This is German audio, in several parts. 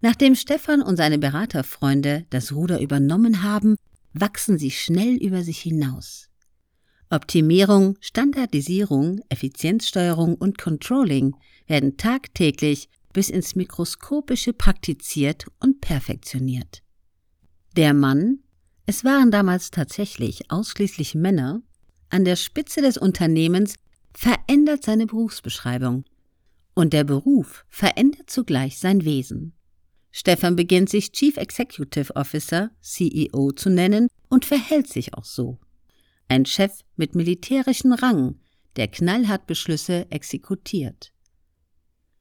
Nachdem Stefan und seine Beraterfreunde das Ruder übernommen haben, wachsen sie schnell über sich hinaus. Optimierung, Standardisierung, Effizienzsteuerung und Controlling werden tagtäglich bis ins Mikroskopische praktiziert und perfektioniert. Der Mann, es waren damals tatsächlich ausschließlich Männer, an der Spitze des Unternehmens verändert seine Berufsbeschreibung. Und der Beruf verändert zugleich sein Wesen. Stefan beginnt sich Chief Executive Officer, CEO zu nennen und verhält sich auch so. Ein Chef mit militärischem Rang, der knallhart Beschlüsse exekutiert.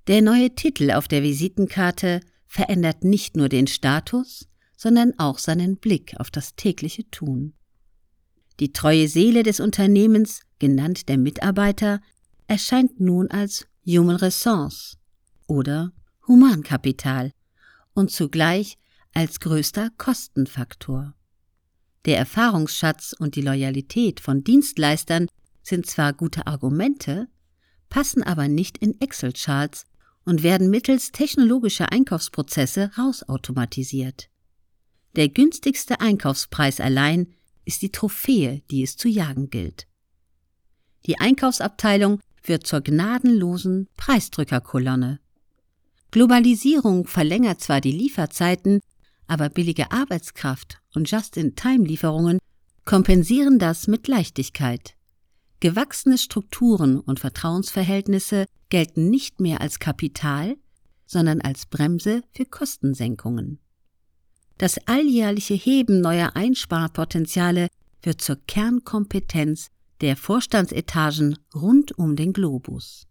Der neue Titel auf der Visitenkarte verändert nicht nur den Status, sondern auch seinen Blick auf das tägliche Tun. Die treue Seele des Unternehmens, genannt der Mitarbeiter, erscheint nun als Human Resource oder Humankapital und zugleich als größter Kostenfaktor. Der Erfahrungsschatz und die Loyalität von Dienstleistern sind zwar gute Argumente, passen aber nicht in Excel-Charts und werden mittels technologischer Einkaufsprozesse rausautomatisiert. Der günstigste Einkaufspreis allein ist die Trophäe, die es zu jagen gilt. Die Einkaufsabteilung wird zur gnadenlosen Preisdrückerkolonne. Globalisierung verlängert zwar die Lieferzeiten, aber billige Arbeitskraft und Just-in-Time-Lieferungen kompensieren das mit Leichtigkeit. Gewachsene Strukturen und Vertrauensverhältnisse gelten nicht mehr als Kapital, sondern als Bremse für Kostensenkungen. Das alljährliche Heben neuer Einsparpotenziale wird zur Kernkompetenz der Vorstandsetagen rund um den Globus.